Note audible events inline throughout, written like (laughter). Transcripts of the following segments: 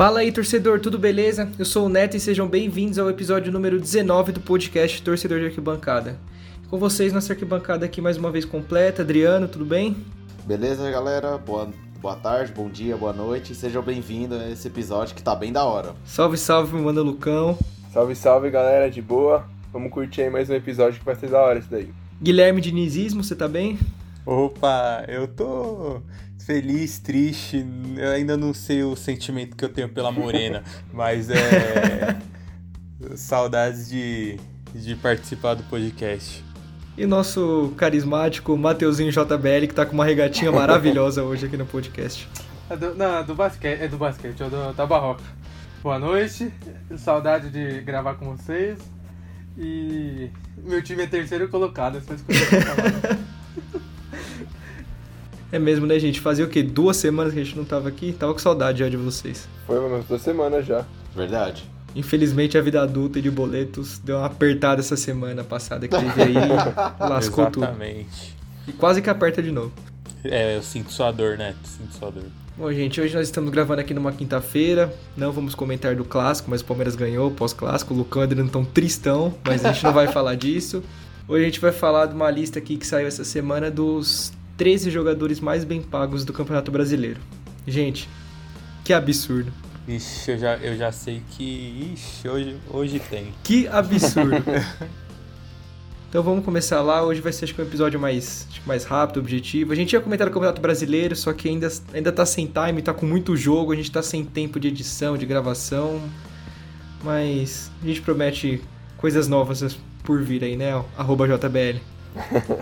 Fala aí, torcedor, tudo beleza? Eu sou o Neto e sejam bem-vindos ao episódio número 19 do podcast Torcedor de Arquibancada. Com vocês, nossa arquibancada aqui mais uma vez completa. Adriano, tudo bem? Beleza, galera? Boa, boa tarde, bom dia, boa noite. Sejam bem-vindos a esse episódio que tá bem da hora. Salve, salve, me manda Lucão. Salve, salve, galera, de boa? Vamos curtir aí mais um episódio que vai ser da hora isso daí. Guilherme Dinizismo, você tá bem? Opa, eu tô feliz, triste, eu ainda não sei o sentimento que eu tenho pela Morena, (laughs) mas é. (laughs) saudades de, de participar do podcast. E nosso carismático Mateuzinho JBL, que tá com uma regatinha maravilhosa hoje aqui no podcast. É do, não, do basquete, é do basquete, é do, da Barroca. Boa noite, saudade de gravar com vocês. E meu time é terceiro colocado, é só escolher (laughs) É mesmo, né, gente? Fazia o quê? Duas semanas que a gente não tava aqui? Tava com saudade já de vocês. Foi umas duas semanas já. Verdade. Infelizmente a vida adulta e de boletos deu uma apertada essa semana passada que teve aí (laughs) lascou Exatamente. tudo. E quase que aperta de novo. É, eu sinto sua dor, né? Sinto sua dor. Bom, gente, hoje nós estamos gravando aqui numa quinta-feira. Não vamos comentar do clássico, mas o Palmeiras ganhou pós-clássico. O Lucão e o Adriano estão tristão, mas a gente não vai (laughs) falar disso. Hoje a gente vai falar de uma lista aqui que saiu essa semana dos 13 jogadores mais bem pagos do Campeonato Brasileiro. Gente, que absurdo. Ixi, eu já, eu já sei que. Ixi, hoje, hoje tem. Que absurdo. (laughs) então vamos começar lá. Hoje vai ser acho que um episódio mais, acho que mais rápido, objetivo. A gente ia comentar o Campeonato Brasileiro, só que ainda, ainda tá sem time, tá com muito jogo, a gente tá sem tempo de edição, de gravação. Mas a gente promete coisas novas por vir aí, né? Arroba JBL.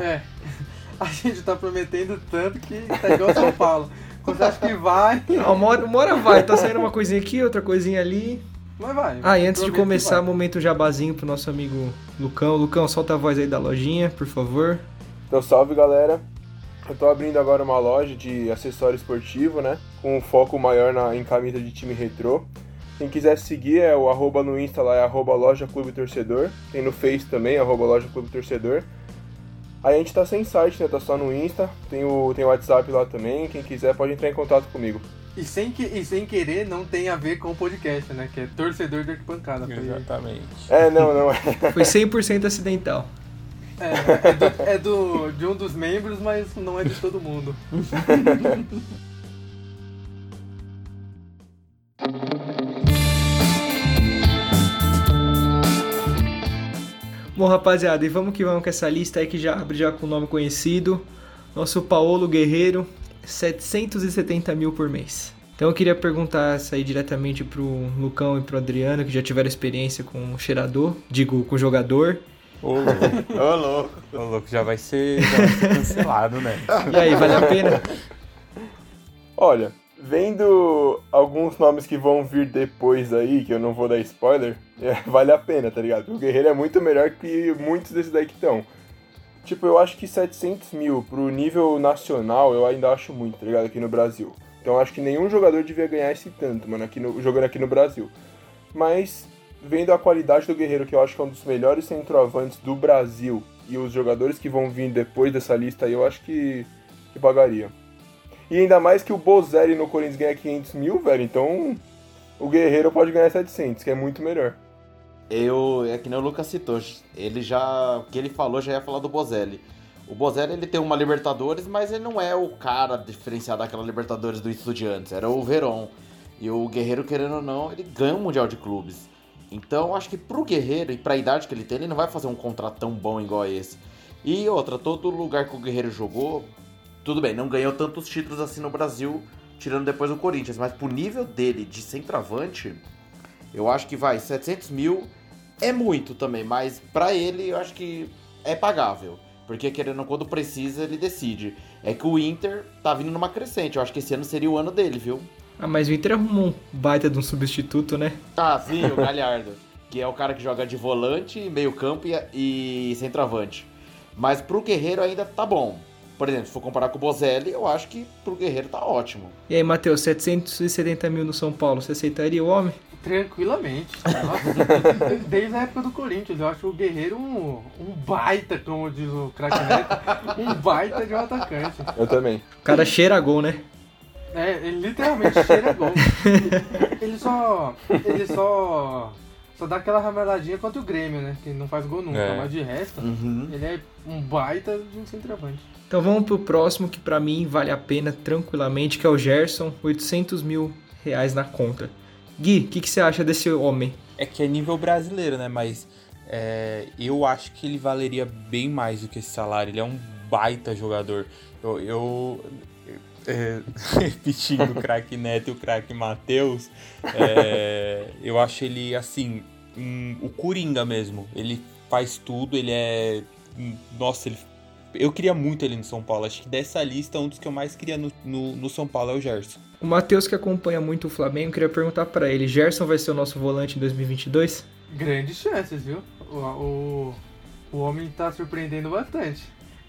É. (laughs) (laughs) A gente tá prometendo tanto que tá igual São Paulo. Quando você acha que vai. Não, uma, hora, uma hora vai, tá saindo uma coisinha aqui, outra coisinha ali. Mas vai. Ah, e antes de começar, momento jabazinho pro nosso amigo Lucão. Lucão, solta a voz aí da lojinha, por favor. Então, salve, galera. Eu tô abrindo agora uma loja de acessório esportivo, né? Com um foco maior na, em camisa de time retrô. Quem quiser seguir é o arroba no Insta lá, é arroba loja Clube Torcedor. Tem no Face também, arroba loja Clube Torcedor. Aí a gente tá sem site, né? Tá só no Insta. Tem o, tem o WhatsApp lá também. Quem quiser pode entrar em contato comigo. E sem, que, e sem querer não tem a ver com o podcast, né? Que é torcedor de arquibancada. Foi- Exatamente. É, não, não. (laughs) Foi 100% acidental. É, é, do, é do- de um dos membros, mas não é de todo mundo. (laughs) Bom, rapaziada, e vamos que vamos com essa lista aí que já abre já com o nome conhecido. Nosso Paulo Guerreiro, 770 mil por mês. Então eu queria perguntar essa aí diretamente pro Lucão e pro Adriano, que já tiveram experiência com o cheirador, digo, com o jogador. Ô, louco. Ô, louco. Ô, louco, já vai ser, já vai ser cancelado, né? E aí, vale a pena? Olha, vendo alguns nomes que vão vir depois aí, que eu não vou dar spoiler, (laughs) é, vale a pena, tá ligado? O Guerreiro é muito melhor que muitos desses daí que estão. Tipo, eu acho que 700 mil pro nível nacional eu ainda acho muito, tá ligado? Aqui no Brasil. Então acho que nenhum jogador devia ganhar esse tanto, mano, aqui no, jogando aqui no Brasil. Mas, vendo a qualidade do Guerreiro, que eu acho que é um dos melhores centroavantes do Brasil, e os jogadores que vão vir depois dessa lista aí, eu acho que, que pagaria. E ainda mais que o Bozelli no Corinthians ganha 500 mil, velho. Então o Guerreiro pode ganhar 700, que é muito melhor. Eu, é que nem o Lucas citou, ele já, o que ele falou já ia falar do Bozelli. O Bozelli ele tem uma Libertadores, mas ele não é o cara diferenciado daquela Libertadores do Estudiantes, era o Verón. E o Guerreiro, querendo ou não, ele ganha o Mundial de Clubes. Então, acho que pro Guerreiro e pra idade que ele tem, ele não vai fazer um contrato tão bom igual esse. E outra, todo lugar que o Guerreiro jogou, tudo bem, não ganhou tantos títulos assim no Brasil, tirando depois o Corinthians, mas pro nível dele de centroavante, eu acho que vai 700 mil é muito também, mas pra ele eu acho que é pagável. Porque querendo, quando precisa, ele decide. É que o Inter tá vindo numa crescente. Eu acho que esse ano seria o ano dele, viu? Ah, mas o Inter arrumou um baita de um substituto, né? Ah, sim, o Galhardo. (laughs) que é o cara que joga de volante, meio campo e, e centroavante. Mas pro Guerreiro ainda tá bom. Por exemplo, se for comparar com o Bozelli, eu acho que pro Guerreiro tá ótimo. E aí, Matheus, 770 mil no São Paulo, você aceitaria o homem? Tranquilamente. (laughs) Nossa, desde a época do Corinthians, eu acho o Guerreiro um, um baita, como diz o craque Neto, um baita de um atacante. Eu também. O cara cheira gol, né? É, ele literalmente cheira gol. (laughs) Ele só. Ele só. Só dá aquela rameladinha contra o Grêmio, né? Que não faz gol nunca. É. Mas de resto, Uhum. ele é um baita de um centroavante. Então vamos pro próximo que pra mim vale a pena tranquilamente, que é o Gerson, 800 mil reais na conta. Gui, o que, que você acha desse homem? É que é nível brasileiro, né? Mas é, eu acho que ele valeria bem mais do que esse salário. Ele é um baita jogador. Eu. eu é, (laughs) repetindo o craque Neto e o craque Matheus, é, eu acho ele assim. um- o Coringa mesmo. Ele faz tudo, ele é. Nossa, ele. Eu queria muito ele no São Paulo. Acho que dessa lista, um dos que eu mais queria no, no, no São Paulo é o Gerson. O Matheus, que acompanha muito o Flamengo, queria perguntar pra ele: Gerson vai ser o nosso volante em 2022? Grandes chances, viu? O, o, o homem tá surpreendendo bastante.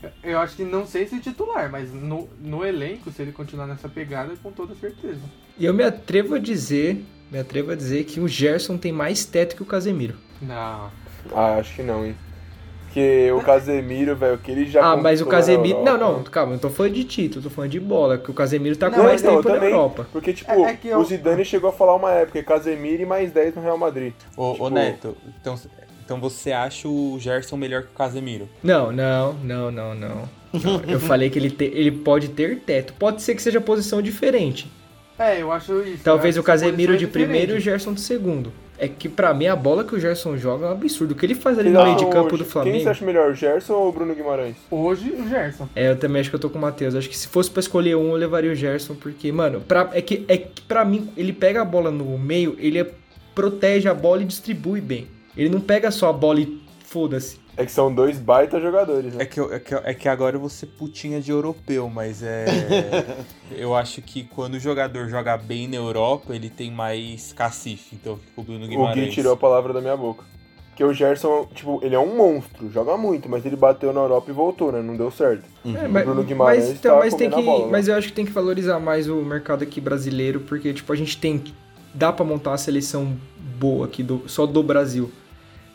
Eu- Eu acho que não sei se titular, mas no, no elenco, se ele continuar nessa pegada, com toda certeza. E eu me atrevo a dizer, me atrevo a dizer que o Gerson tem mais teto que o Casemiro. Não. Ah, acho que não, hein. Porque o Casemiro, velho, que ele já ah, mas o Casemiro. Não, não, calma, eu não tô falando de título, tô falando de bola, que o Casemiro tá com Não, mais então, tempo eu na também. Europa. Porque, tipo, É- é que eu- o Zidane chegou a falar uma época, Casemiro e mais 10 no Real Madrid. Ô, Tipo- ô Neto, então, então você acha o Gerson melhor que o Casemiro? Não, não, não, não, não. (laughs) Eu falei que ele, te- ele pode ter teto. Pode ser que seja posição diferente. É, eu acho isso. Talvez eu o Casemiro de primeiro e o. Gerson de segundo. É que pra mim a bola que o Gerson joga é um absurdo. O que ele faz ali Vocês no meio de campo hoje- do Quem Flamengo. você acha melhor, o Gerson ou o Bruno Guimarães? Hoje, o Gerson. É, eu também acho que eu tô com o Matheus. Acho que se fosse pra escolher um, eu levaria o Gerson, porque, mano, pra, é, que, é que pra mim, ele pega a bola no meio, ele protege a bola e distribui bem. Ele não pega só a bola e foda-se. É que são dois baita jogadores, É né? que, eu- é, que, é que agora eu vou ser putinha de europeu, mas é. (laughs) eu acho que quando o jogador joga bem na Europa, ele tem mais cacife. Então fica o Bruno O Guimarães. Gui tirou a palavra da minha boca. Porque o Gerson, tipo, ele é um monstro, joga muito, mas ele bateu na Europa e voltou, né? Não deu certo. É, O mas, Bruno Guimarães mas, então, mas, tem que, bola, né? mas eu acho que tem que valorizar mais o mercado aqui brasileiro, porque, tipo, a gente tem. Dá pra montar uma seleção boa aqui, do, só do Brasil.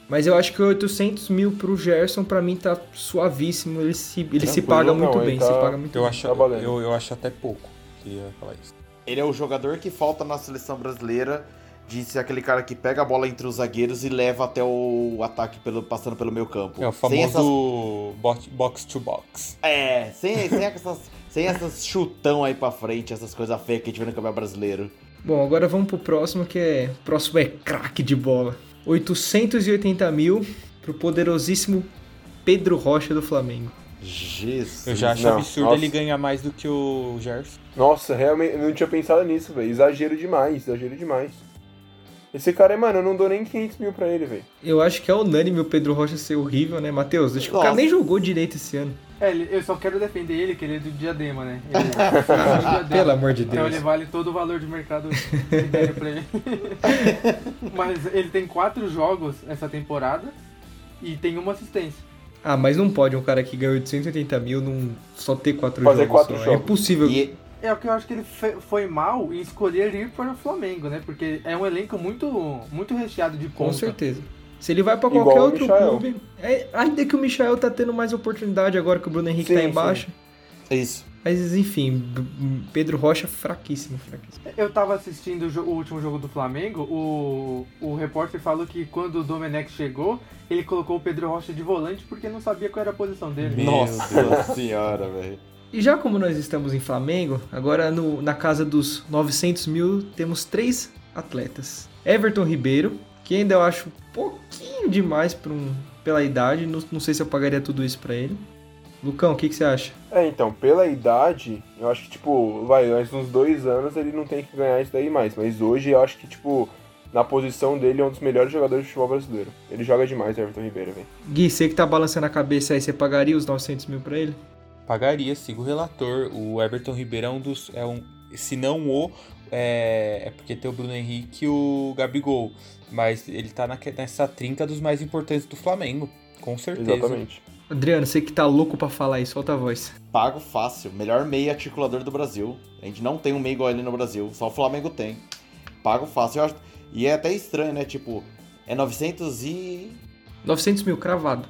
Mas eu acho que 800 mil pro Gerson, pra mim, tá suavíssimo. Ele se, ele se paga não, muito bem, tá- se paga muito Eu bem. acho, Tá valendo. eu, eu acho até pouco. Queria falar isso. Ele é o jogador que falta na seleção brasileira de ser aquele cara que pega a bola entre os zagueiros e leva até o ataque pelo, passando pelo meio campo. É o essas, famoso box- box to box. é, sem, sem, essas, sem essas chutão aí pra frente, essas coisas feias que a gente vê no campeonato brasileiro. Bom, agora vamos pro próximo, que é. O próximo é craque de bola. 880 mil pro poderosíssimo Pedro Rocha do Flamengo. Jesus. Eu já acho Não, absurdo nossa. ele ganhar mais do que o Gerson. Nossa, realmente, eu não tinha pensado nisso, velho. Exagero demais, exagero demais. Esse cara, mano, eu não dou nem 500 mil pra ele, velho. Eu acho que é unânime o Pedro Rocha ser horrível, né, Matheus? Acho que o cara nem jogou direito esse ano. É, ele- eu só quero defender ele, que ele é do Diadema, né? Ele é (laughs) do Diadema. Pelo amor de Então Deus. ele vale todo o valor de mercado que deram pra ele. (laughs) Mas ele tem quatro jogos essa temporada e tem uma assistência. Ah, mas não pode um cara que ganhou 880 mil não só ter quatro Fazer jogos. quatro só. É jogos. impossível. E, É o que eu acho que ele foi mal em escolher ir para o Flamengo, né? Porque é um elenco muito, muito recheado de Com ponta. certeza. Se ele vai pra Igual qualquer outro Michael. clube. É, ainda que o Michael tá tendo mais oportunidade agora que o Bruno Henrique Sim, tá sim. embaixo. isso. Mas enfim, Pedro Rocha fraquíssimo, fraquíssimo. Eu tava assistindo o, último jogo do Flamengo, o, o repórter falou que quando o Domenech chegou, ele colocou o Pedro Rocha de volante porque não sabia qual era a posição dele. Meu Nossa (laughs) senhora, velho. E já como nós estamos em Flamengo, agora no- na casa dos 900 mil temos três atletas. Everton Ribeiro, que ainda eu acho um pouquinho demais um, pela idade, não, não sei se eu pagaria tudo isso pra ele. Lucão, o que, que você acha? É, então, pela idade, eu acho que, tipo, vai, mais uns dois anos ele não tem que ganhar isso daí mais. Mas hoje eu acho que, tipo, na posição dele é um dos melhores jogadores de futebol brasileiro. Ele joga demais, Everton Ribeiro, velho. Gui, você que tá balançando a cabeça aí, você pagaria os 900 mil pra ele? Pagaria, sigo o relator. O Everton Ribeiro é um dos. É um, se não o. É, é porque tem o Bruno Henrique e o Gabigol. Mas ele tá naque- nessa trinca dos mais importantes do Flamengo. Com certeza. Exatamente. Adriano, você que tá louco pra falar aí, solta a voz. Pago fácil. Melhor meia articulador do Brasil. A gente não tem um meio igual ele no Brasil. Só o Flamengo tem. Pago fácil. Eu acho... E é até estranho, né? Tipo, é 900 e... 900 mil, cravado.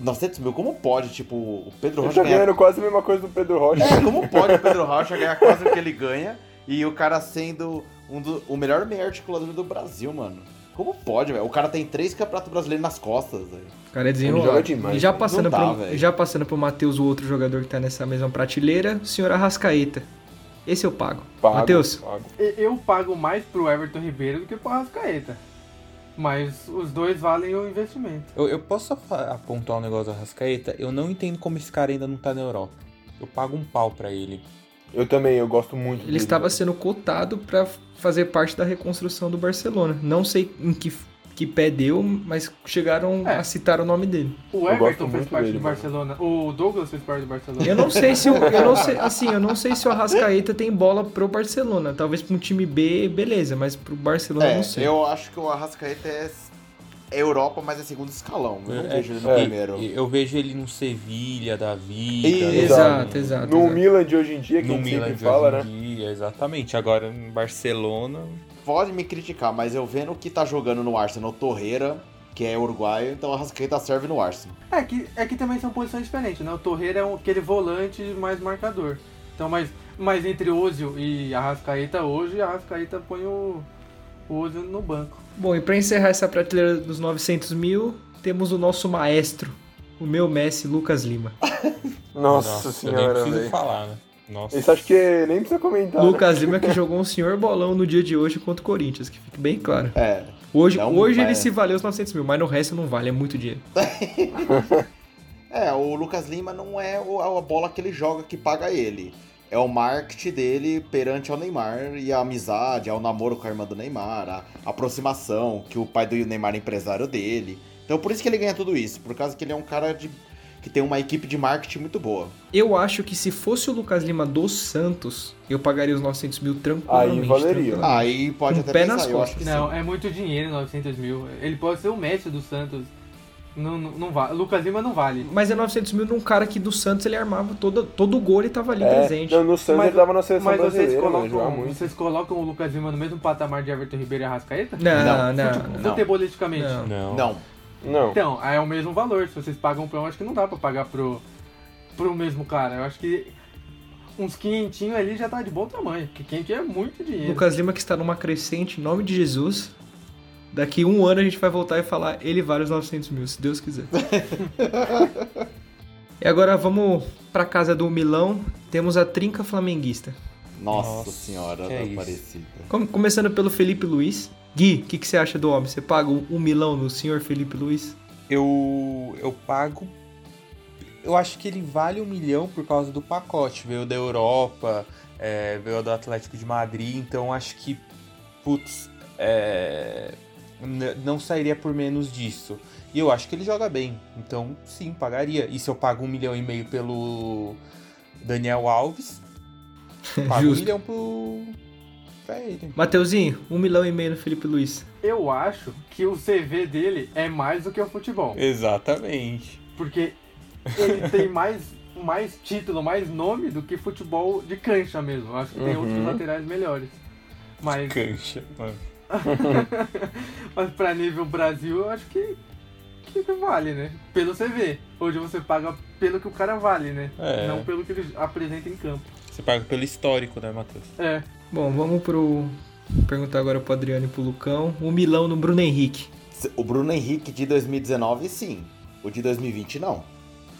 900 mil. Como pode, tipo, o Pedro Ele Rocha tá ganhar... ganhando quase a mesma coisa do Pedro Rocha. É, como pode o Pedro Rocha ganhar quase o que ele ganha E o cara sendo um do, o melhor meio articulador do Brasil, mano. Como pode, velho? O cara tem três campeonatos brasileiros nas costas, velho. O cara é desenrolado. demais, E já passando, dá, pro, já passando pro Matheus, o outro jogador que tá nessa mesma prateleira, o senhor Arrascaeta. Esse eu pago. Pago, Matheus, pago. Eu pago mais pro Everton Ribeiro do que pro Arrascaeta. Mas os dois valem o investimento. Eu, eu posso apontar um negócio do Arrascaeta? Eu não entendo como esse cara ainda não tá na Europa. Eu pago um pau pra ele. Eu também, eu gosto muito ele dele. estava sendo cotado pra fazer parte da reconstrução do Barcelona. Não sei em que, que pé deu, mas chegaram É. a citar o nome dele. O Everton fez parte dele, do mano. Barcelona. O Douglas fez parte do Barcelona. Eu não sei se o, eu não sei, (laughs) assim, eu não sei se o Arrascaeta tem bola pro Barcelona. Talvez pra um time B, beleza, mas pro Barcelona eu É, não sei. eu acho que o Arrascaeta é, é Europa, mas é segundo escalão. Eu não É, vejo ele no é. primeiro. Eu vejo ele no Sevilha da vida. Né? Exato, exato. No exato. Milan de hoje em dia, que No a gente Milan sempre de fala, hoje né? em dia, exatamente. Agora em Barcelona. Pode me criticar, mas eu vendo que tá jogando no Arsenal Torreira, que é uruguaio, então o Arrascaeta serve no Arsenal. É que, é que também são posições diferentes, né? O Torreira é um, aquele volante mais marcador. Então, mas, mas entre Ozil e Arrascaeta hoje, Arrascaeta põe o, o Ozil no banco. Bom, e pra encerrar essa prateleira dos 900 mil, temos o nosso maestro, o meu Messi, Lucas Lima. (laughs) Nossa, eu nem senhora, preciso falar, né? Nossa. Isso acho que nem precisa comentar. né? Lucas Lima que jogou um senhor bolão no dia de hoje contra o Corinthians, que fique bem claro. É. Hoje, Não, hoje mas- ele se valeu os 900 mil, mas no resto não vale, é muito dinheiro. (laughs) É, o Lucas Lima não é o- a bola que ele joga que paga ele. É o marketing dele perante ao Neymar e a amizade, ao namoro com a irmã do Neymar, a aproximação, que o pai do Neymar é empresário dele. Então por isso que ele ganha tudo isso, por causa que ele é um cara de, que tem uma equipe de marketing muito boa. Eu acho que se fosse o Lucas Lima do Santos, eu pagaria os 900 mil tranquilamente. Aí valeria. tranquilamente. Aí pode Com até o pé pensar, nas eu costas. acho que Não, sim. é muito dinheiro, 900 mil. Ele pode ser o Messi do Santos. Não, não, não vale. Lucas Lima não vale. Mas é 900 mil num cara que do Santos ele armava todo, todo o gol, ele tava ali É, presente. não, no Santos Mas- ele tava na seleção Mas vocês brasileira, jogava colocam, vocês colocam o Lucas Lima no mesmo patamar de Everton Ribeiro e Arrascaeta? Não, Não, não, Fute- não. Futebolisticamente. Não. Não. Não, Não. Então, aí é o mesmo valor. Se vocês pagam pro, eu acho que não dá pra pagar pro, pro mesmo cara. Eu acho que uns quinhentinhos ali já tá de bom tamanho. Porque quente é muito dinheiro. Lucas Lima que está numa crescente, em nome de Jesus. Daqui um ano a gente vai voltar e falar, ele vale os 900 mil, se Deus quiser. (laughs) e agora vamos pra casa do Milão, temos a trinca flamenguista. nossa, Nossa, senhora é. Aparecida. Com- Começando pelo Felipe Luiz. Gui, o que, que você acha do homem? Você paga um um milão no senhor Felipe Luiz? Eu, eu pago. Eu acho que ele vale um milhão por causa do pacote. Veio da Europa, é, veio do Atlético de Madrid, então acho que. Putz, é, não sairia por menos disso. E eu acho que ele joga bem, então sim, pagaria. E se eu pago um milhão e meio pelo Daniel Alves, (laughs) pago um milhão pro. pra ele. Mateuzinho, um milhão e meio no Felipe Luiz. Eu acho que o CV dele é mais do que o futebol. Exatamente. Porque ele (laughs) tem mais, mais título, mais nome do que futebol de cancha mesmo. Eu acho que tem Uhum. outros laterais melhores. Mas, Cancha, mano. (laughs) mas pra nível Brasil, eu acho que, que vale, né? Pelo CV. Hoje você paga pelo que o cara vale, né? É. Não pelo que ele apresenta em campo. Você paga pelo histórico, né, Matheus? É. Bom, vamos pro. Perguntar agora pro Adriano e pro Lucão. Um milão no Bruno Henrique. O Bruno Henrique de 2019, sim. O de 2020, não.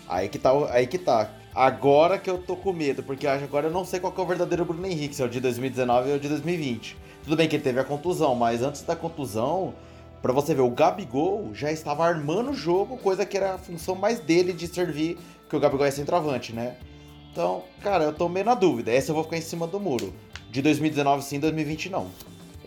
Aí que tá. o- Aí que tá. Agora que eu tô com medo, porque agora eu não sei qual que é o verdadeiro Bruno Henrique, se é o de 2019 ou o de 2020. Tudo bem que ele teve a contusão, mas antes da contusão, pra você ver, o Gabigol já estava armando o jogo, coisa que era a função mais dele de servir, que o Gabigol é centroavante, né? Então, cara, eu tô meio na dúvida. Essa eu vou ficar em cima do muro. De 2019 sim, 2020 não.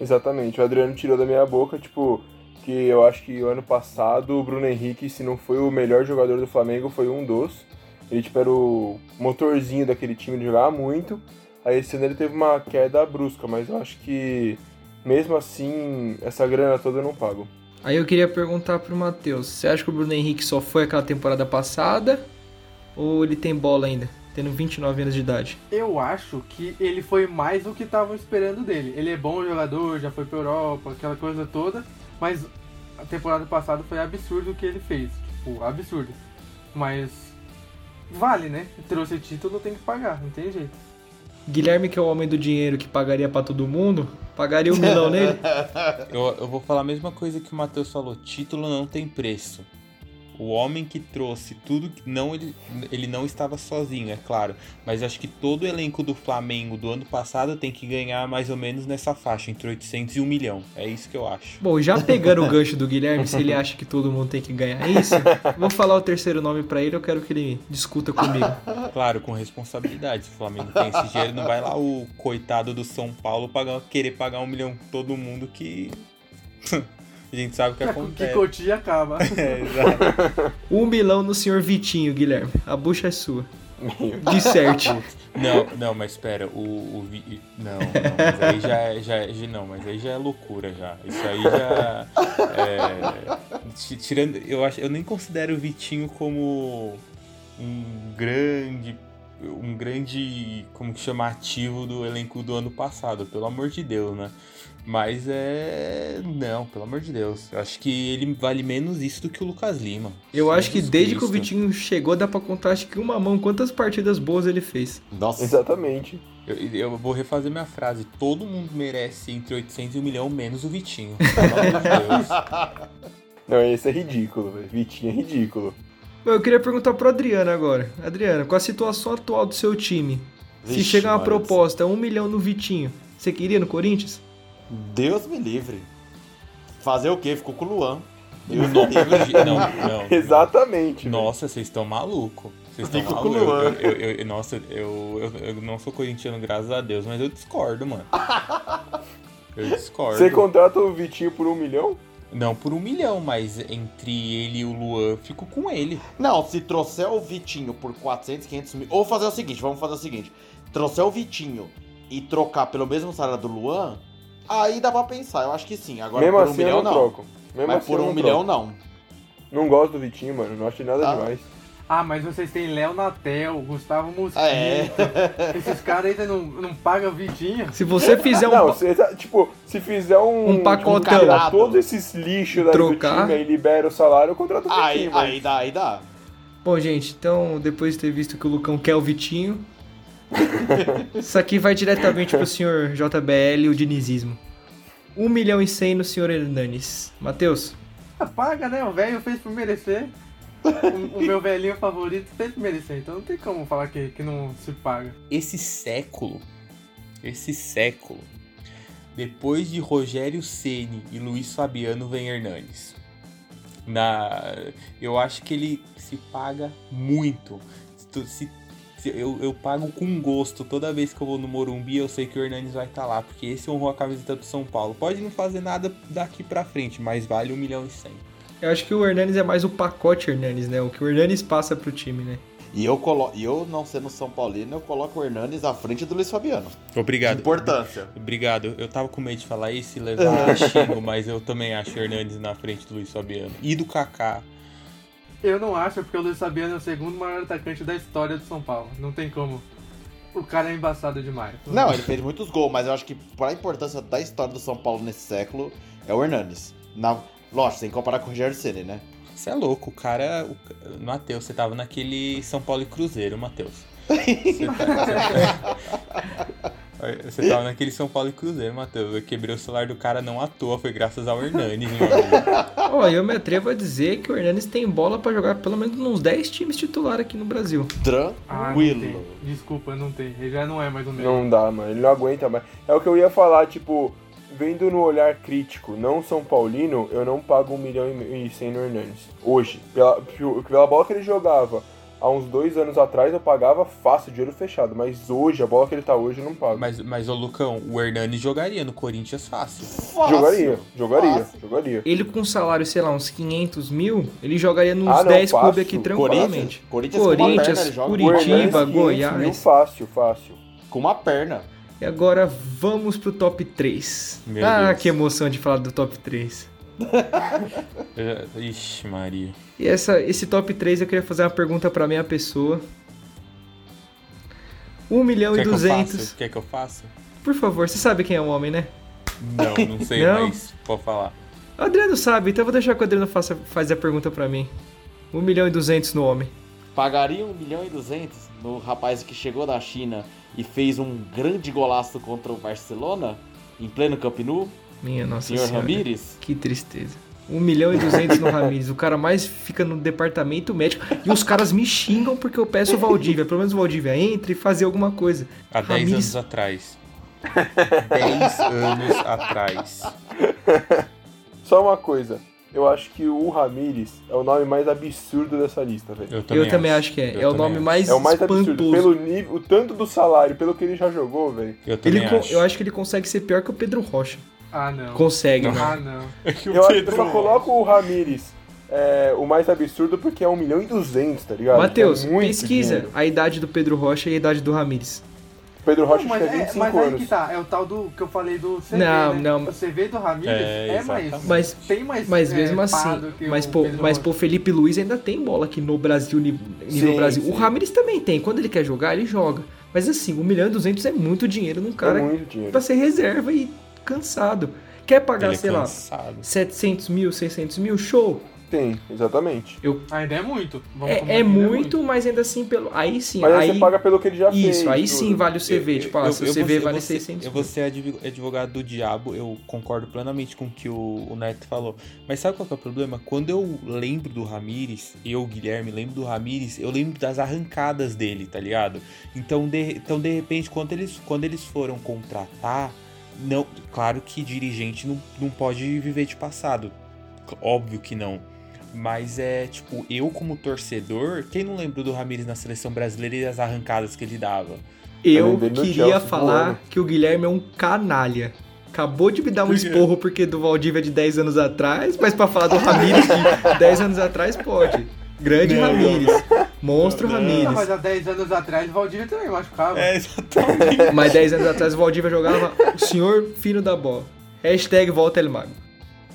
Exatamente, o Adriano tirou da minha boca, tipo, que eu acho que o ano passado o Bruno Henrique, se não foi o melhor jogador do Flamengo, foi um dos. Ele, tipo, era o motorzinho daquele time de jogar muito. Aí esse ano ele teve uma queda brusca, mas eu acho que, mesmo assim, essa grana toda eu não pago. Aí eu queria perguntar pro Matheus: você acha que o Bruno Henrique só foi aquela temporada passada? Ou ele tem bola ainda? Tendo 29 anos de idade. Eu acho que ele foi mais do que estavam esperando dele. Ele é bom jogador, já foi pra Europa, aquela coisa toda, mas a temporada passada foi absurdo o que ele fez. Tipo, absurdo. Mas vale, né? Trouxe título, tem que pagar, não tem jeito. Guilherme, que é o homem do dinheiro que pagaria pra todo mundo, pagaria um milhão nele? (laughs) Eu, eu vou falar a mesma coisa que o Matheus falou: título não tem preço. O homem que trouxe tudo, não ele, ele não estava sozinho, é claro, mas acho que todo o elenco do Flamengo do ano passado tem que ganhar mais ou menos nessa faixa, entre 800 e 1 milhão. É isso que eu acho. Bom, já pegando o gancho do Guilherme, se ele acha que todo mundo tem que ganhar isso, vou falar o terceiro nome pra ele, eu quero que ele discuta comigo. Claro, com responsabilidade. Se o Flamengo tem esse dinheiro, não vai lá o coitado do São Paulo pagar, querer pagar um milhão todo mundo que. A gente sabe o que Que acontece. cotia acaba. (laughs) É, exato. Um milhão no senhor Vitinho, Guilherme. A bucha é sua. Meu Disserte. Não, não, mas espera, o, o Vi- não, não, mas aí já, é- já, é- já- não, mas aí já é loucura já. Isso aí já é, ti- tirando, eu acho, eu nem considero o Vitinho como um grande um grande, como que chama, ativo do elenco do ano passado, pelo amor de Deus, né? Mas é. Não, pelo amor de Deus. Eu acho que ele vale menos isso do que o Lucas Lima. Eu acho que Jesus desde que o Cristo. Vitinho chegou, dá pra contar acho que uma mão quantas partidas boas ele fez. Nossa. Exatamente. Eu, eu vou refazer minha frase. Todo mundo merece entre 800 e 1 milhão, menos o Vitinho. (laughs) Pelo amor de Deus. Não, esse é ridículo, velho. Vitinho é ridículo. Eu queria perguntar pro Adriano agora. Adriano, com a situação atual do seu time, se Vixe, chegar uma Maria. proposta, um milhão no Vitinho, você queria no Corinthians? Deus me livre. Fazer o quê? Ficou com o Luan. Deus me Não, livre. não, não. (laughs) Exatamente. velho. Nossa, vocês estão malucos. Vocês estão Fico com o malucos. Luan. Eu, eu- eu- nossa, eu, eu, eu não sou corintiano, graças a Deus, mas eu discordo, mano. (laughs) Eu discordo. Você contrata o Vitinho por um milhão? Não por um milhão, mas entre ele e o Luan, fico com ele. Não, se trouxer o Vitinho por 400, 500 mil. Ou fazer o seguinte: vamos fazer o seguinte. Trouxer o Vitinho e trocar pelo mesmo salário do Luan, aí dá pra pensar. Eu acho que sim. Agora Mesmo por um assim milhão eu não, não. troco. Mesmo Mas assim por um não milhão troco. não. Não gosto do Vitinho, mano. Não achei nada Ah. demais. Ah, mas vocês têm Léo Natel, Gustavo Mosquito. É. (laughs) Esses caras ainda não, não pagam Vitinho. Se você fizer um. Não, se, tipo, se fizer um. Um pacotão. tirar todos esses lixos daí Trocar. do time e libera o salário, eu contrato o Aí, Vitinho, mas- aí dá, aí dá. Bom, gente, então, depois de ter visto que o Lucão quer o Vitinho, isso aqui vai diretamente pro senhor JBL, o dinizismo. 1 milhão e 100 no senhor Hernanes. Matheus, Ah, Paga, né? O velho fez por merecer. O, o meu velhinho favorito fez por merecer. Então não tem como falar que, que não se paga. esse século, esse século, depois de Rogério Ceni e Luiz Fabiano vem Hernanes. Na, eu acho que ele se paga muito. Se eu, eu pago com gosto toda vez que eu vou no Morumbi, eu sei que o Hernanes vai estar lá, porque esse honrou a camiseta do São Paulo. Pode não fazer nada daqui pra frente, mas vale 1 milhão e 100. eu acho que o Hernanes é mais o pacote Hernanes, né? O que o Hernanes passa pro time, né? E eu, colo... e eu não sendo São Paulino, eu coloco o Hernanes à frente do Luiz Fabiano. Obrigado. Importância. Obrigado. Eu tava com medo de falar isso e levar xingo, (laughs) mas eu também acho o Hernandes na frente do Luiz Fabiano. E do Kaká. Eu não acho, porque o Luiz Fabiano é o segundo maior atacante da história do São Paulo. Não tem como. O cara é embaçado demais. Não, ele fez muitos gols, mas eu acho que pra importância da história do São Paulo nesse século é o Hernanes. Na... Lógico, sem comparar com o Rogério Ceni, né? Você é louco, o cara. O... Matheus, você tava naquele São Paulo e Cruzeiro, Matheus. (laughs) Você, tá- (laughs) você- tava (laughs) naquele São Paulo e Cruzeiro, Matheus. Eu quebrei o celular do cara não à toa, foi graças ao Hernandes, meu amigo. Ó, eu me atrevo a dizer que o Hernanes tem bola pra jogar pelo menos uns 10 times titular aqui no Brasil. Ah, Tranquilo. tem. Desculpa, não tem. Ele já não é mais o mesmo. Não dá, mano. Ele não aguenta mais. É o que eu ia falar, tipo, vendo no olhar crítico, não São Paulino, eu não pago um milhão e cem no Hernandes. Hoje. Pela, pela bola que ele jogava há uns dois anos atrás, eu pagava fácil, de olho fechado. Mas hoje, a bola que ele tá hoje, eu não pago. Mas, mas ô Lucão, o Hernandes jogaria no Corinthians fácil. Fácil. jogaria, jogaria, Fácil. jogaria. Ele com um salário, sei lá, uns 500 mil, ele jogaria nos Ah, não, 10 fácil. clubes aqui tranquilamente. Corinthians, Corinthians com uma perna, ele joga. O Curitiba, 500 mil, Goiás. fácil, fácil. Com uma perna. E agora vamos pro top 3. Meu ah, Deus. que emoção de falar do top 3. Já- (laughs) Ixi, Maria. E essa, esse top 3 eu queria fazer uma pergunta pra minha pessoa. 1 milhão Quer e que eu 200. faça? Quer que eu faça? Por favor, você sabe quem é o homem, né? Não, não (laughs) sei Não? mais. Pode falar. O Adriano sabe, então eu vou deixar que o Adriano faça, faz a pergunta pra mim. 1 milhão e 200 no homem. pagaria 1 milhão e 200 no rapaz que chegou da China e fez um grande golaço contra o Barcelona, em pleno Camp Nou, Minha nossa senhor senhora. Ramírez? Que tristeza. 1 milhão e 200 no Ramires. O cara mais fica no departamento médico. E os caras me xingam porque eu peço o Valdívia. Pelo menos o Valdívia entre e fazer alguma coisa. Há 10 Ramires- anos atrás. 10 anos atrás. Só uma coisa. Eu acho que o Ramires é o nome mais absurdo dessa lista, velho. Eu também, eu também acho, que é. Eu é o nome acho. mais É o mais absurdo. espantoso. Pelo nível, o tanto do salário, pelo que ele já jogou, velho. Eu também Ele, acho. eu acho que ele consegue ser pior que o Pedro Rocha. Ah, não. Consegue, mano. Ah, não. Eu acho que eu só coloco o Ramires é, o mais absurdo porque é 1 milhão e 200, tá ligado? Matheus, É pesquisa dinheiro. a idade do Pedro Rocha e a idade do Ramires. Pedro Rocha Não, mas, é é, 25 mas aí anos. que tá, é o tal do que eu falei do CV, Não, né? não. O CV do Ramírez É, é, mais... Mas, Tem mais mas é, mesmo pá assim, mas, pô, Pedro mas pô, Felipe Luiz ainda tem bola aqui no Brasil, nível, nível Sim, Brasil. sim. O Ramires também tem. Quando ele quer jogar, ele joga. Mas assim, 1 milhão e 200 é muito dinheiro num cara é muito dinheiro. pra ser reserva e cansado. Quer pagar, Ele é sei lá, cansado. 700 mil, 600 mil? Show. Tem, exatamente. Ainda é muito. Vamos É, é que ainda muito, mas ainda assim, pelo aí sim. Mas aí, aí, você paga pelo que ele já fez. isso, aí tudo. sim vale o CV. tipo, ah, seu eu CV vou ser- vale eu ser- 600 Eu mil. vou ser adv- advogado do diabo, eu concordo plenamente com o que o, o Neto falou. Mas sabe qual que é o problema? Quando eu lembro do Ramires, eu, Guilherme, lembro do Ramires, eu lembro das arrancadas dele, tá ligado? Então, de, então, de repente, quando eles, quando eles foram contratar, não, claro que dirigente não, não pode viver de passado. Óbvio que não. Mas é, tipo, eu como torcedor, quem não lembra do Ramires na seleção brasileira e as arrancadas que ele dava? Eu queria Chelsea falar que o Guilherme é um canalha. Acabou de me dar um esporro porque do Valdívia é de 10 anos atrás, mas pra falar do Ramires de (laughs) 10 anos atrás pode. Grande Não, Ramires. Monstro Não, Ramires. mas há 10 anos atrás o Valdívia também machucava. É, exatamente. (laughs) Mas 10 anos atrás o Valdívia jogava o senhor fino da bola. Hashtag volta El Mago.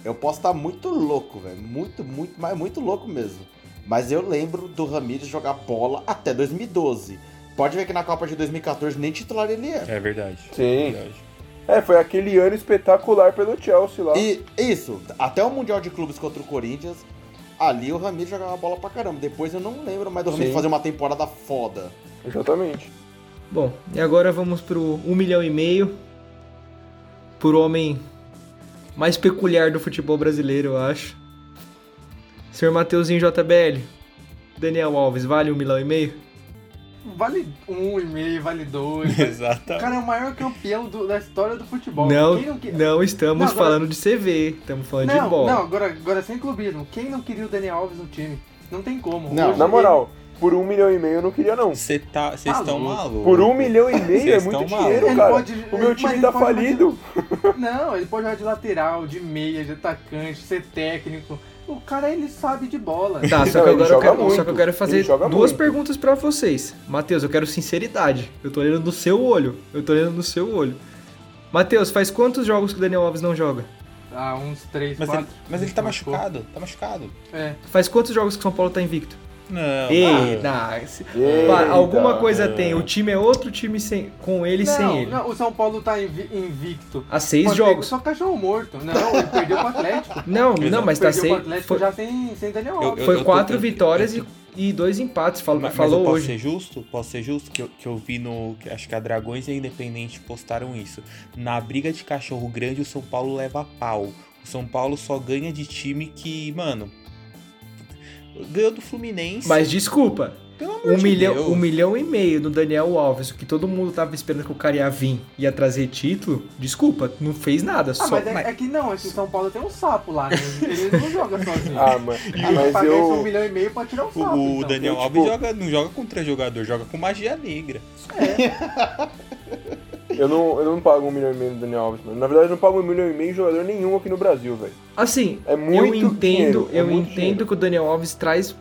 Eu posso estar muito louco, velho. Muito, muito, mas muito louco mesmo. Mas eu lembro do Ramires jogar bola até 2012. Pode ver que na Copa de 2014 nem titular ele é. É verdade. Sim. Verdade. É, foi aquele ano espetacular pelo Chelsea lá. E isso, até o Mundial de Clubes contra o Corinthians, ali o Ramires jogava bola pra caramba. Depois eu não lembro mais do Ramires Sim. fazer uma temporada foda. Exatamente. Bom, e agora vamos pro 1 milhão e meio. Por homem mais peculiar do futebol brasileiro, eu acho. Senhor Mateuzinho JBL. Daniel Alves, vale 1 milhão e meio? Vale um e meio, vale dois. (laughs) o Exatamente. cara é o maior campeão do- da história do futebol. Não, Quem não, que- não estamos Não, agora- falando de CV, estamos falando não, de bola. não, agora, agora sem clubismo. Quem não queria o Daniel Alves no time? Não tem como. Não, Hoje Na ele- moral, por um milhão e meio eu não queria, não. Vocês tá, Tá estão malucos. Por um milhão e (laughs) meio é muito dinheiro, Ele cara. pode- o meu time tá pode falido. (laughs) Não, ele pode jogar de lateral, de meia, de atacante, ser técnico. O cara, ele sabe de bola. Tá, só que agora eu quero, só muito. que eu quero fazer duas muito. perguntas pra vocês. Matheus, eu quero sinceridade. Eu tô olhando no seu olho. Eu tô olhando no seu olho. Matheus, faz quantos jogos que o Daniel Alves não joga? Ah, uns três, Mas ele, quatro. mas ele tá Machucou. machucado. Tá machucado. É. Faz quantos jogos que o São Paulo tá invicto? Não. Ei, ah, não, Eita. Pá, alguma coisa É. tem. O time é outro time sem, com ele e não, sem ele. não, o São Paulo tá invi- invicto. Há seis Pode jogos. Só cachorro morto. Não, ele perdeu pro Atlético. (laughs) Não, não, mas tá. Atlético Foi, já sem, sem Daniel Eu- Alves. eu- foi tô- quatro eu- vitórias eu- e, e dois empates. Falou, mas, mas falou eu posso hoje. ser justo? Posso ser justo? Que eu, que eu vi no. que Acho que a Dragões e a Independente postaram isso. Na briga de cachorro grande, o São Paulo leva pau. O São Paulo só ganha de time que, mano. Ganhou do Fluminense. Mas desculpa, pelo amor um de milhão, Deus. um milhão e meio no Daniel Alves, o que todo mundo tava esperando que o cara ia vir, ia trazer título, desculpa, não fez nada. Ah, só, mas é, mas- é que não, esse São Paulo tem um sapo lá, né? Ele não joga sozinho. (laughs) Ah, mas, Aí mas esse um eu. milhão e meio pra tirar o sapo. O, então. Daniel Eu, Alves tipo- joga, não joga contra jogador, joga com magia negra. (laughs) (laughs) Eu não, eu não pago um milhão e meio no Daniel Alves, mano. Na verdade, eu não pago um milhão e meio em jogador nenhum aqui no Brasil, velho. Assim, É eu muito entendo, dinheiro, é eu muito entendo dinheiro. que o Daniel Alves traz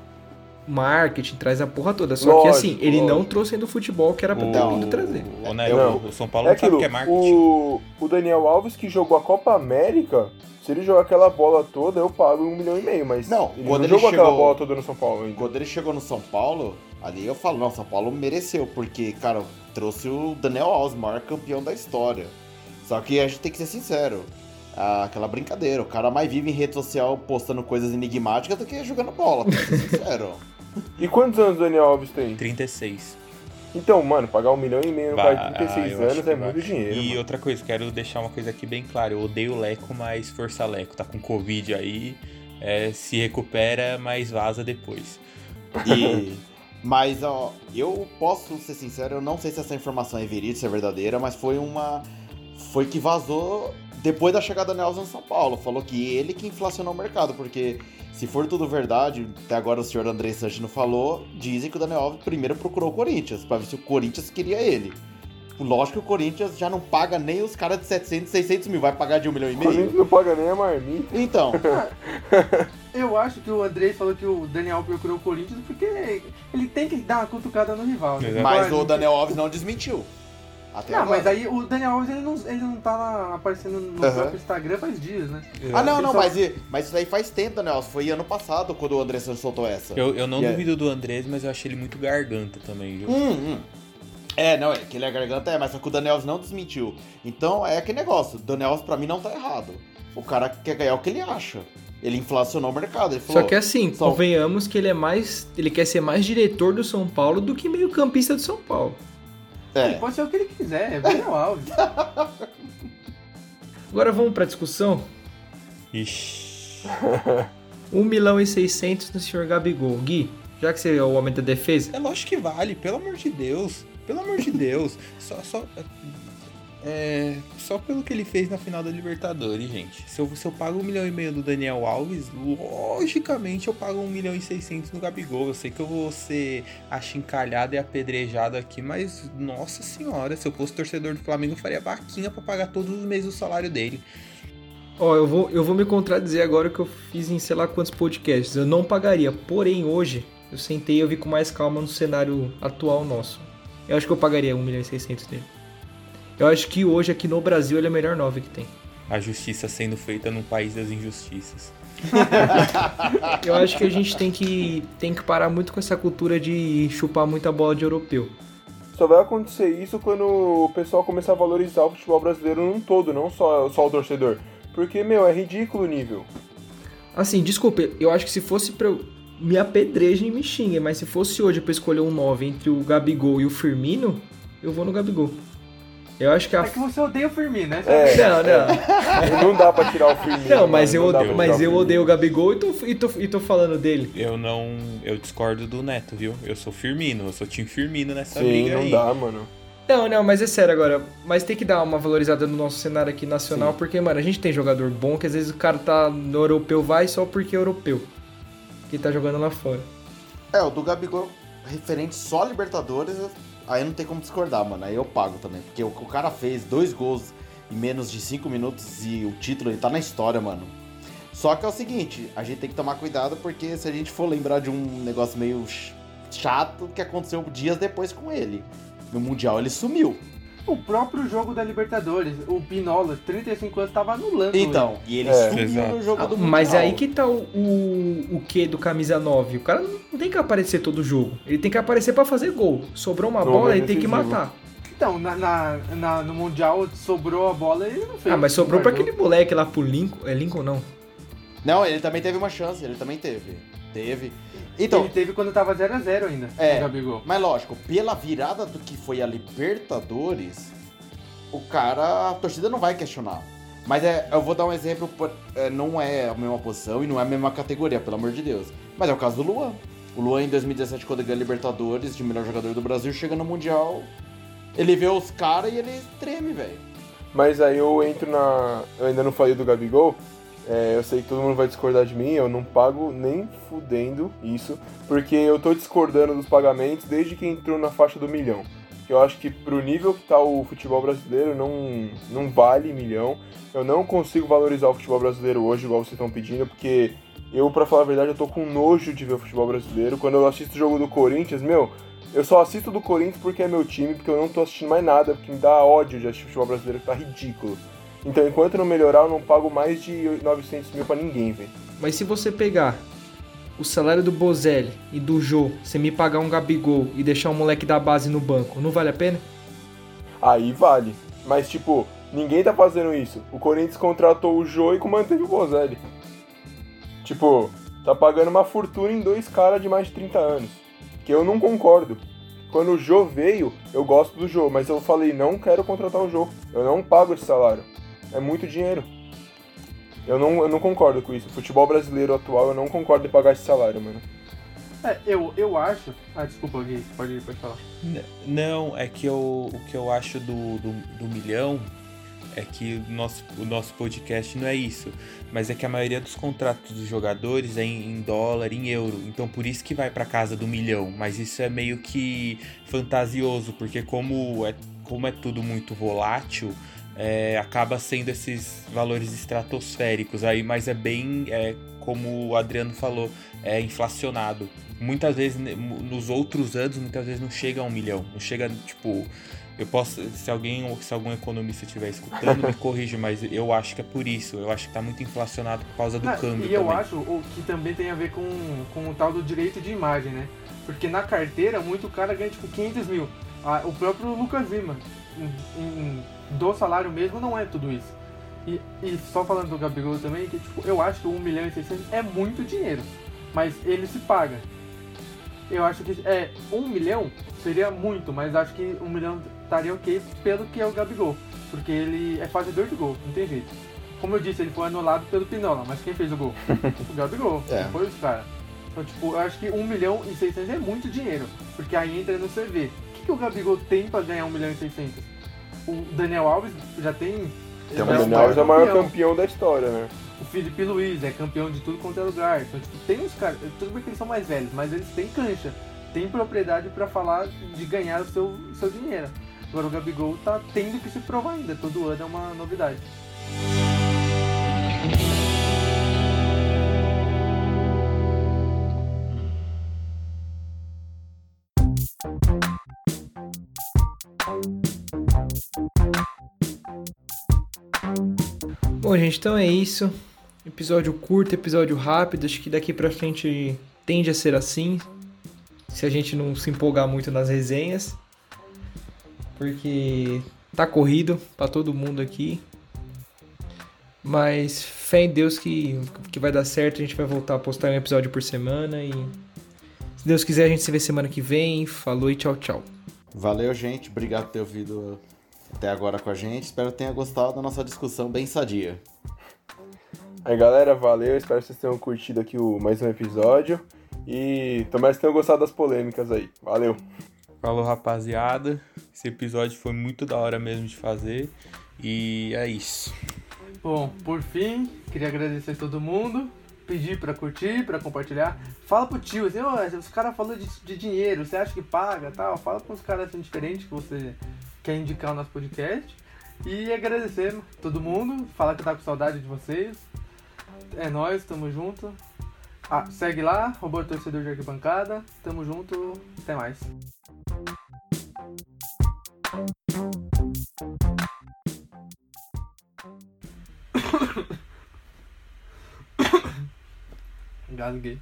marketing, traz a porra toda, só que assim, Lógico, ele não lógico. trouxe ainda o futebol que era pra ter Não. vindo trazer. O, né, Não. o, o São Paulo É não sabe aquilo, que é marketing. o, o Daniel Alves que jogou a Copa América, se ele jogar aquela bola toda, eu pago um milhão e meio, mas Não, ele quando não ele jogou aquela chegou- bola toda no São Paulo ainda. Quando ele chegou no São Paulo, ali eu falo, não, São Paulo mereceu, porque, cara, trouxe o Daniel Alves, maior campeão da história. Só que a gente tem que ser sincero. Ah, Aquela brincadeira, o cara mais vive em rede social postando coisas enigmáticas do que jogando bola, pra ser sincero. E quantos anos o Daniel Alves tem? 36. Então, mano, pagar um milhão e meio de Vai- 36 ah, anos é vai. muito dinheiro. E mano. outra coisa, quero deixar uma coisa aqui bem clara. Eu odeio o Leco, mas força Leco. Tá com Covid aí. é, se recupera, mas vaza depois. E, mas, ó, eu posso ser sincero, eu não sei se essa informação é verídica, se é verdadeira, mas foi uma. Foi que vazou depois da chegada do Nelson em São Paulo. Falou que ele que inflacionou o mercado, porque se for tudo verdade, até agora o senhor André Sanches não falou, dizem que o Daniel Alves primeiro procurou o Corinthians, pra ver se o Corinthians queria ele. Lógico que o Corinthians já não paga nem os caras de 700, 600 mil, vai pagar de um milhão e O Corinthians meio? não paga nem a marmita. Então, (laughs) Eu acho que o Andrés falou que o Daniel procurou o Corinthians porque ele tem que dar uma cutucada no rival. Né? Mas o Daniel Alves não desmentiu. Até Não, agora. mas aí o Daniel Alves ele não, ele não tá lá aparecendo no Aham. próprio Instagram faz dias, né? Ah, não, Ele não, só- mas, mas isso daí faz tempo, Daniel. Foi ano passado quando o André Santos soltou essa. Eu, eu não é- duvido do Andrés, mas eu achei ele muito garganta também, viu? Hum, hum. É, não, é que ele é garganta, é, mas só que o Daniel Alves não desmentiu. Então é aquele negócio, o Daniel Alves pra mim não tá errado. O cara quer ganhar o que ele acha. Ele inflacionou o mercado, ele falou... Só que assim, só- convenhamos que ele é mais. Ele quer ser mais diretor do São Paulo do que meio campista do São Paulo. Ele É, pode ser o que ele quiser, é o Daniel Alves. Agora vamos pra discussão. Ixi. 1 milhão e 600 no senhor Gabigol. Gui, já que você é o homem da defesa, É lógico que vale, pelo amor de Deus. Pelo amor de Deus. Só, só, é, só pelo que ele fez na final da Libertadores, gente. Se eu, se eu pago um milhão e meio do Daniel Alves, logicamente eu pago um milhão e seiscentos no Gabigol. Eu sei que eu vou ser achincalhado e apedrejado aqui, mas nossa senhora, se eu fosse torcedor do Flamengo, eu faria vaquinha pra pagar todos os meses o salário dele. ó, eu vou, eu vou me contradizer agora que eu fiz em sei lá quantos podcasts. Eu não pagaria, porém hoje eu sentei e eu vi com mais calma no cenário atual nosso. Eu acho que eu pagaria 1 milhão e 600 dele. Eu acho que hoje aqui no Brasil ele é o melhor 9 que tem. A justiça sendo feita num país das injustiças. (laughs) Eu acho que a gente tem que, tem que parar muito com essa cultura de chupar muita bola de europeu. Só vai acontecer isso quando o pessoal começar a valorizar o futebol brasileiro num todo, não só, só o torcedor. Porque, meu, é ridículo o nível. Assim, desculpa, eu acho que se fosse pra eu. Me apedrejem e me xinguem, mas se fosse hoje pra escolher um 9 entre o Gabigol e o Firmino, eu vou no Gabigol. Eu acho que a. É que você odeia o Firmino, né? É. Não, não. Não dá pra tirar o Firmino. Não, mas mano, eu, dá odeio, mas o eu Firmino. odeio o Gabigol e tô, e, tô, e tô falando dele. Eu não. Eu discordo do Neto, viu? Eu sou Firmino, eu sou time Firmino nessa Sim, briga não aí. dá, mano. Não, não, mas é sério agora. Mas tem que dar uma valorizada no nosso cenário aqui nacional, porque, mano, a gente tem jogador bom que às vezes o cara tá no europeu, vai só porque é europeu. Que tá jogando lá fora. É, o do Gabigol, referente só a Libertadores, aí não tem como discordar, mano. Aí eu pago também. Porque o, o cara fez dois gols em menos de cinco minutos e o título ele tá na história, mano. Só que é o seguinte, a gente tem que tomar cuidado porque se a gente for lembrar de um negócio meio ch- chato que aconteceu dias depois com ele. No Mundial ele sumiu. O próprio jogo da Libertadores, o Pinola, 35 anos, tava anulando. Então, e ele É. sumiu Exato. no jogo do Mundial. Mas aí que tá o, o, o que do camisa 9. O cara não tem que aparecer todo jogo. Ele tem que aparecer pra fazer gol. Sobrou uma bola, ele tem que matar. Então, na, na- na- no Mundial sobrou a bola e ele não fez. Ah, mas sobrou pra Guardou. aquele moleque lá pro Lincoln. É Lincoln não? Não, ele também teve uma chance, ele também teve. Teve. Então, Ele teve quando tava 0x0 ainda, É. Gabigol. Mas lógico, pela virada do que foi a Libertadores, o cara, a torcida não vai questionar. Mas é, eu vou dar um exemplo, é, não é a mesma posição e não é a mesma categoria, pelo amor de Deus. Mas é o caso do Luan. O Luan em 2017, quando ganha a Libertadores, de melhor jogador do Brasil, chega no Mundial, ele vê os caras e ele treme, velho. Mas aí eu entro na. Eu ainda não falei do Gabigol. É, eu sei que todo mundo vai discordar de mim, eu não pago nem fudendo isso, porque eu tô discordando dos pagamentos desde que entrou na faixa do milhão. Eu acho que pro nível que tá o futebol brasileiro não, não vale milhão. Eu não consigo valorizar o futebol brasileiro hoje, igual vocês estão pedindo, porque eu, pra falar a verdade, eu tô com nojo de ver o futebol brasileiro. Quando eu assisto o jogo do Corinthians, meu, eu só assisto do Corinthians porque é meu time, porque eu não tô assistindo mais nada, porque me dá ódio de assistir futebol brasileiro, que tá ridículo. Então, enquanto não melhorar, eu não pago mais de 900 mil pra ninguém, velho. Mas se você pegar o salário do Bozelli e do Jô, você me pagar um Gabigol e deixar um moleque da base no banco, não vale a pena? Aí vale. Mas, tipo, ninguém tá fazendo isso. O Corinthians contratou o Jô e manteve o Bozelli. Tipo, tá pagando uma fortuna em dois caras de mais de 30 anos. Que eu não concordo. Quando o Jô veio, eu gosto do Jô, mas eu falei, não quero contratar o Jô. Eu não pago esse salário. É muito dinheiro. Eu não, eu não concordo com isso. O futebol brasileiro atual, eu não concordo em pagar esse salário, mano. É, eu, eu acho. Ah, desculpa, Gui, pode, pode falar. N- Não, é que eu, o que eu acho do, do, do milhão é que o nosso, o nosso podcast não é isso. Mas é que a maioria dos contratos dos jogadores é em, em dólar, em euro. Então por isso que vai pra casa do milhão. Mas isso é meio que fantasioso, porque como é, como é tudo muito volátil, é, acaba sendo esses valores estratosféricos aí, mas é bem, é, como o Adriano falou, é inflacionado. Muitas vezes, nos outros anos, muitas vezes não chega a um milhão. Não chega, tipo. Eu posso. Se alguém ou se algum economista estiver escutando, me corrija, mas eu acho que é por isso. Eu acho que tá muito inflacionado por causa do Ah, câmbio. e eu também. acho o que também tem a ver com, com o tal do direito de imagem, né? Porque na carteira, muito cara ganha tipo 500 mil. Ah, o próprio Lucas Lima, em- em- do salário mesmo, não é tudo isso. E, e só falando do Gabigol também, que tipo, eu acho que 1 milhão e 600 é muito dinheiro, mas ele se paga. Eu acho que é 1 milhão seria muito, mas acho que 1 milhão estaria ok pelo que é o Gabigol, porque ele é fazedor de gol, não tem jeito. Como eu disse, ele foi anulado pelo Pinola, mas quem fez o gol? (laughs) o Gabigol, É. foi os caras. Então, tipo, eu acho que 1 milhão e 600 é muito dinheiro, porque aí entra no CV. O que, que o Gabigol tem pra ganhar 1 milhão e 600? O Daniel Alves já tem... Tem O já Daniel Alves é o maior campeão. campeão da história, né? O Felipe Luiz é campeão de tudo quanto é lugar. Então, tipo, tem uns caras. Tudo bem que eles são mais velhos, mas eles têm cancha. Tem propriedade pra falar de ganhar o seu, seu dinheiro. Agora o Gabigol tá tendo que se provar ainda. Todo ano é uma novidade. Bom, gente, então é isso. Episódio curto, episódio rápido. Acho que daqui pra frente tende a ser assim. Se a gente não se empolgar muito nas resenhas. Porque tá corrido pra todo mundo aqui. Mas fé em Deus que, que vai dar certo. A gente vai voltar a postar um episódio por semana. E se Deus quiser, a gente se vê semana que vem. Falou e tchau, tchau. Valeu, gente. Obrigado por ter ouvido até agora com a gente. Espero que tenha gostado da nossa discussão bem sadia. Aí galera, valeu, espero que vocês tenham curtido aqui o, mais um episódio. E tomara que tenham gostado das polêmicas aí. Valeu! Falou, rapaziada. Esse episódio foi muito da hora mesmo de fazer. E é isso. Bom, por fim, queria agradecer a todo mundo. Pedir pra curtir, pra compartilhar. Fala pro tio, assim, ó, os caras falando de, de dinheiro, você acha que paga tal? Fala com os caras assim diferentes que você quer indicar o nosso podcast. E agradecer todo mundo, falar que tá com saudade de vocês. É nóis, tamo junto. Ah, segue lá, robô torcedor de arquibancada. Tamo junto, até mais. (coughs) Gasguei.